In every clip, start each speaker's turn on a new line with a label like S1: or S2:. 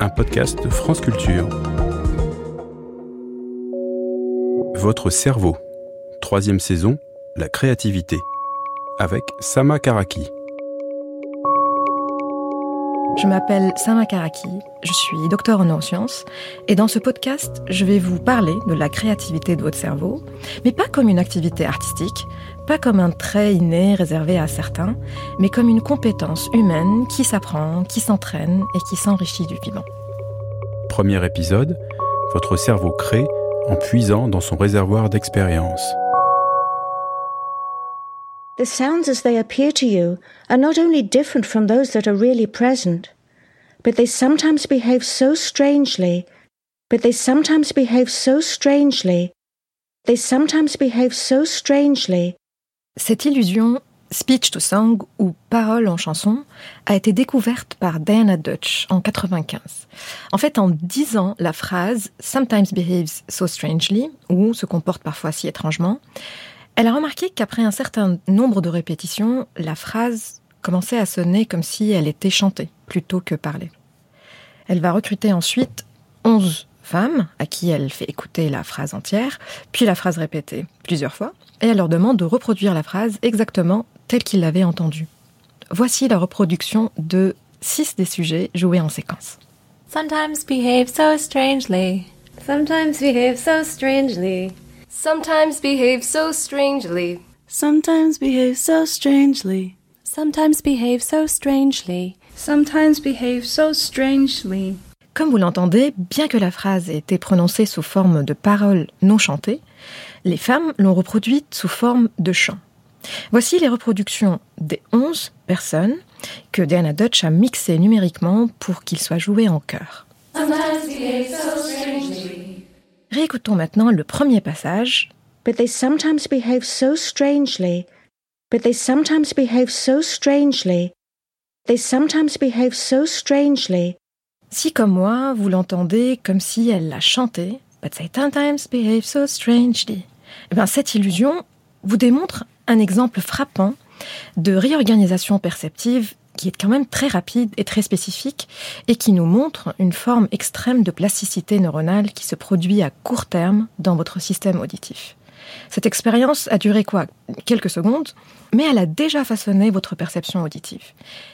S1: un podcast de France Culture. Votre cerveau, troisième saison, la créativité, avec Sama Karaki.
S2: Je m'appelle Sama Karaki, je suis docteur en neurosciences et dans ce podcast, je vais vous parler de la créativité de votre cerveau, mais pas comme une activité artistique, pas comme un trait inné réservé à certains, mais comme une compétence humaine qui s'apprend, qui s'entraîne et qui s'enrichit du vivant.
S1: Premier épisode, votre cerveau crée en puisant dans son réservoir d'expérience.
S3: The sounds as they appear to you are not only different from those that are really present, but they sometimes behave so strangely, but they sometimes behave so strangely, they sometimes behave so strangely.
S2: Cette illusion, speech to song ou parole en chanson, a été découverte par Diana Dutch en 95. En fait, en disant la phrase Sometimes behaves so strangely ou se comporte parfois si étrangement, elle a remarqué qu'après un certain nombre de répétitions, la phrase commençait à sonner comme si elle était chantée plutôt que parlée. Elle va recruter ensuite 11 femmes à qui elle fait écouter la phrase entière, puis la phrase répétée plusieurs fois, et elle leur demande de reproduire la phrase exactement telle qu'ils l'avaient entendue. Voici la reproduction de six des sujets joués en séquence.
S4: Sometimes behave so strangely.
S5: Sometimes behave so strangely.
S6: Sometimes behave so strangely.
S7: Sometimes behave so strangely.
S4: Sometimes behave so strangely.
S5: Sometimes behave so strangely.
S2: Comme vous l'entendez, bien que la phrase ait été prononcée sous forme de paroles non chantées, les femmes l'ont reproduite sous forme de chant. Voici les reproductions des 11 personnes que Diana Dutch a mixées numériquement pour qu'ils soient joués en chœur. Réécoutons maintenant le premier passage.
S3: But they sometimes behave so strangely, but they sometimes behave so strangely, they sometimes behave so strangely.
S2: Si comme moi, vous l'entendez comme si elle l'a chanté, but they sometimes behave so strangely, eh bien, cette illusion vous démontre un exemple frappant de réorganisation perceptive qui est quand même très rapide et très spécifique et qui nous montre une forme extrême de plasticité neuronale qui se produit à court terme dans votre système auditif. Cette expérience a duré quoi? Quelques secondes, mais elle a déjà façonné votre perception auditive.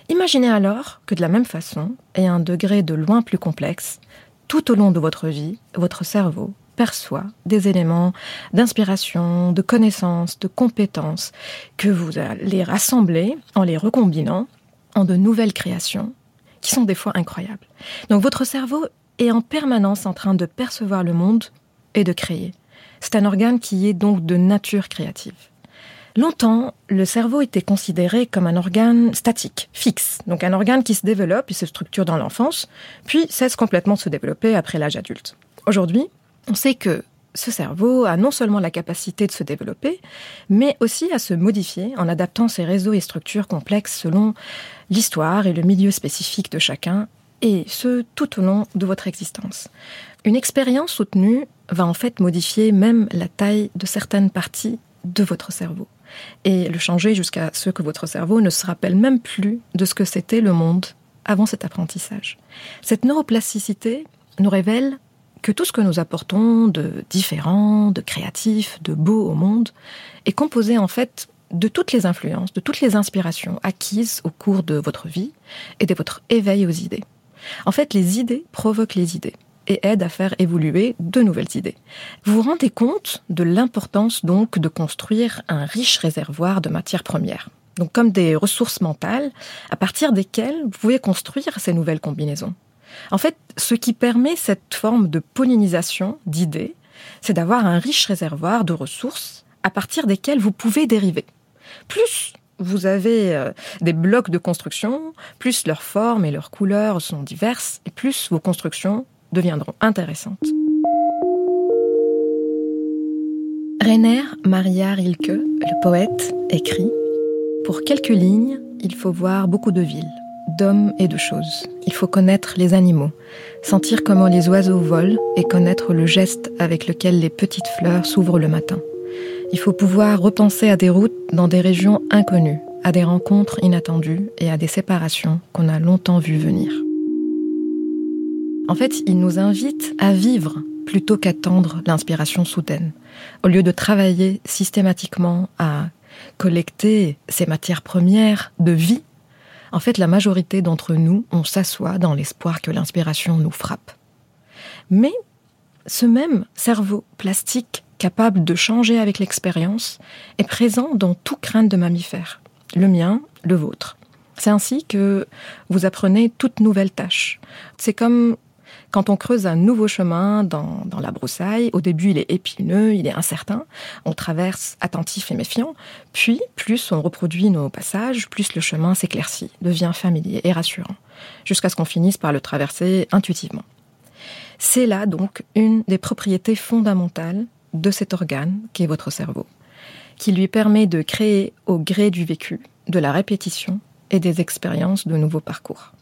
S2: Imaginez alors que de la même façon, et à un degré de loin plus complexe, tout au long de votre vie, votre cerveau perçoit des éléments d'inspiration, de connaissance, de compétences que vous allez rassembler en les recombinant en de nouvelles créations qui sont des fois incroyables. Donc votre cerveau est en permanence en train de percevoir le monde et de créer. C'est un organe qui est donc de nature créative. Longtemps, le cerveau était considéré comme un organe statique, fixe, donc un organe qui se développe et se structure dans l'enfance, puis cesse complètement de se développer après l'âge adulte. Aujourd'hui, on sait que ce cerveau a non seulement la capacité de se développer, mais aussi à se modifier en adaptant ses réseaux et structures complexes selon l'histoire et le milieu spécifique de chacun, et ce tout au long de votre existence. Une expérience soutenue va en fait modifier même la taille de certaines parties de votre cerveau et le changer jusqu'à ce que votre cerveau ne se rappelle même plus de ce que c'était le monde avant cet apprentissage. Cette neuroplasticité nous révèle que tout ce que nous apportons de différent, de créatif, de beau au monde est composé en fait de toutes les influences, de toutes les inspirations acquises au cours de votre vie et de votre éveil aux idées. En fait, les idées provoquent les idées et aident à faire évoluer de nouvelles idées. Vous vous rendez compte de l'importance donc de construire un riche réservoir de matières premières. Donc comme des ressources mentales à partir desquelles vous pouvez construire ces nouvelles combinaisons. En fait, ce qui permet cette forme de pollinisation d'idées, c'est d'avoir un riche réservoir de ressources à partir desquelles vous pouvez dériver. Plus vous avez euh, des blocs de construction, plus leurs formes et leurs couleurs sont diverses, et plus vos constructions deviendront intéressantes. Rainer Maria Rilke, le poète, écrit Pour quelques lignes, il faut voir beaucoup de villes, d'hommes et de choses. Il faut connaître les animaux, sentir comment les oiseaux volent et connaître le geste avec lequel les petites fleurs s'ouvrent le matin. Il faut pouvoir repenser à des routes dans des régions inconnues, à des rencontres inattendues et à des séparations qu'on a longtemps vues venir. En fait, il nous invite à vivre plutôt qu'attendre l'inspiration soudaine. Au lieu de travailler systématiquement à collecter ces matières premières de vie, en fait, la majorité d'entre nous, on s'assoit dans l'espoir que l'inspiration nous frappe. Mais ce même cerveau plastique capable de changer avec l'expérience est présent dans tout crâne de mammifère, le mien, le vôtre. C'est ainsi que vous apprenez toute nouvelle tâche. C'est comme quand on creuse un nouveau chemin dans, la broussaille, au début il est épineux, il est incertain, on traverse attentif et méfiant, puis plus on reproduit nos passages, plus le chemin s'éclaircit, devient familier et rassurant, jusqu'à ce qu'on finisse par le traverser intuitivement. C'est là donc une des propriétés fondamentales de cet organe qui est votre cerveau, qui lui permet de créer au gré du vécu, de la répétition et des expériences de nouveaux parcours.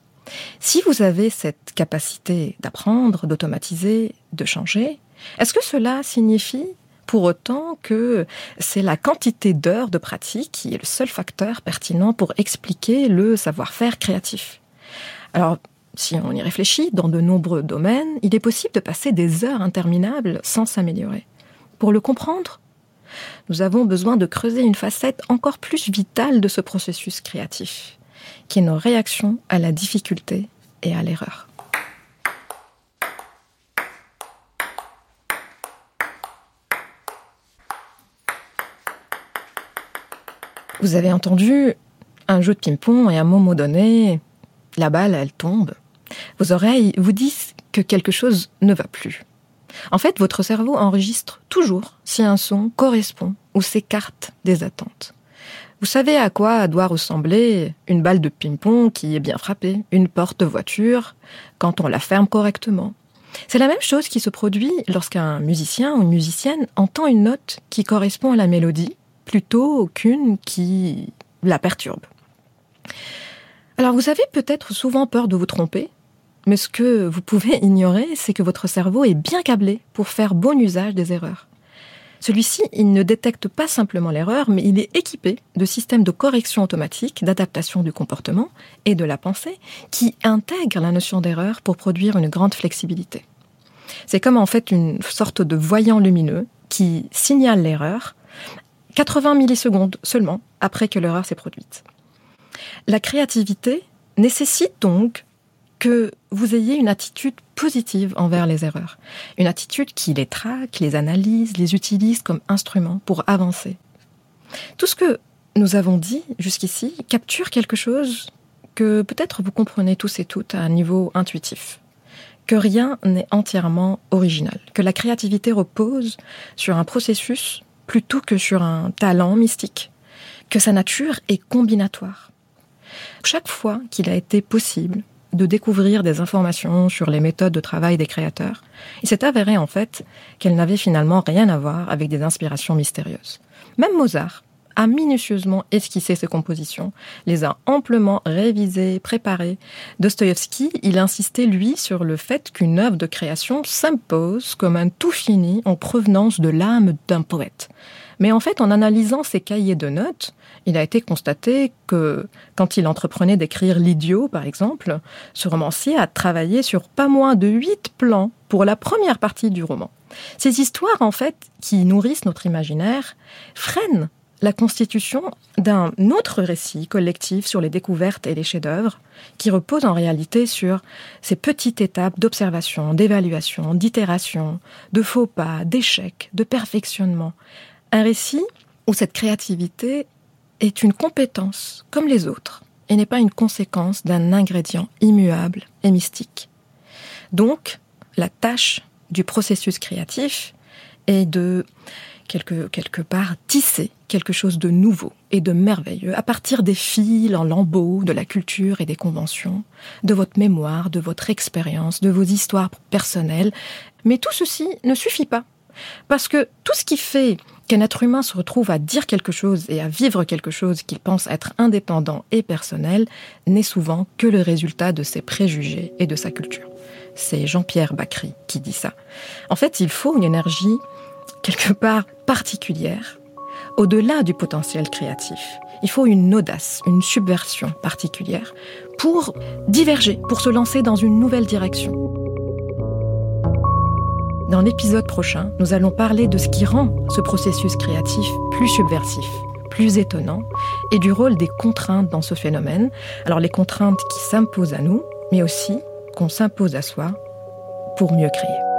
S2: Si vous avez cette capacité d'apprendre, d'automatiser, de changer, est-ce que cela signifie pour autant que c'est la quantité d'heures de pratique qui est le seul facteur pertinent pour expliquer le savoir-faire créatif? Alors, si on y réfléchit, dans de nombreux domaines, il est possible de passer des heures interminables sans s'améliorer. Pour le comprendre, nous avons besoin de creuser une facette encore plus vitale de ce processus créatif qui est nos réactions à la difficulté et à l'erreur. Vous avez entendu un jeu de ping-pong et à un moment donné, la balle, elle tombe. Vos oreilles vous disent que quelque chose ne va plus. En fait, votre cerveau enregistre toujours si un son correspond ou s'écarte des attentes. Vous savez à quoi doit ressembler une balle de ping-pong qui est bien frappée, une porte de voiture, quand on la ferme correctement. C'est la même chose qui se produit lorsqu'un musicien ou une musicienne entend une note qui correspond à la mélodie, plutôt qu'une qui la perturbe. Alors vous avez peut-être souvent peur de vous tromper, mais ce que vous pouvez ignorer, c'est que votre cerveau est bien câblé pour faire bon usage des erreurs. Celui-ci, il ne détecte pas simplement l'erreur, mais il est équipé de systèmes de correction automatique, d'adaptation du comportement et de la pensée qui intègrent la notion d'erreur pour produire une grande flexibilité. C'est comme en fait une sorte de voyant lumineux qui signale l'erreur 80 millisecondes seulement après que l'erreur s'est produite. La créativité nécessite donc que vous ayez une attitude positive envers les erreurs. Une attitude qui les traque, les analyse, les utilise comme instrument pour avancer. Tout ce que nous avons dit jusqu'ici capture quelque chose que peut-être vous comprenez tous et toutes à un niveau intuitif. Que rien n'est entièrement original. Que la créativité repose sur un processus plutôt que sur un talent mystique. Que sa nature est combinatoire. Chaque fois qu'il a été possible de découvrir des informations sur les méthodes de travail des créateurs, il s'est avéré en fait qu'elles n'avaient finalement rien à voir avec des inspirations mystérieuses. Même Mozart a minutieusement esquissé ses compositions, les a amplement révisées, préparées. Dostoïevski, il insistait, lui, sur le fait qu'une œuvre de création s'impose comme un tout fini en provenance de l'âme d'un poète. Mais en fait, en analysant ses cahiers de notes, il a été constaté que quand il entreprenait d'écrire L'idiot, par exemple, ce romancier a travaillé sur pas moins de huit plans pour la première partie du roman. Ces histoires, en fait, qui nourrissent notre imaginaire, freinent la constitution d'un autre récit collectif sur les découvertes et les chefs-d'œuvre, qui repose en réalité sur ces petites étapes d'observation, d'évaluation, d'itération, de faux pas, d'échecs, de perfectionnement. Un récit où cette créativité est une compétence comme les autres et n'est pas une conséquence d'un ingrédient immuable et mystique. Donc, la tâche du processus créatif est de quelque, quelque part tisser quelque chose de nouveau et de merveilleux à partir des fils en lambeaux de la culture et des conventions, de votre mémoire, de votre expérience, de vos histoires personnelles. Mais tout ceci ne suffit pas. Parce que tout ce qui fait qu'un être humain se retrouve à dire quelque chose et à vivre quelque chose qu'il pense être indépendant et personnel n'est souvent que le résultat de ses préjugés et de sa culture. C'est Jean-Pierre Bacry qui dit ça. En fait, il faut une énergie quelque part particulière, au-delà du potentiel créatif. Il faut une audace, une subversion particulière pour diverger, pour se lancer dans une nouvelle direction. Dans l'épisode prochain, nous allons parler de ce qui rend ce processus créatif plus subversif, plus étonnant, et du rôle des contraintes dans ce phénomène. Alors les contraintes qui s'imposent à nous, mais aussi qu'on s'impose à soi pour mieux créer.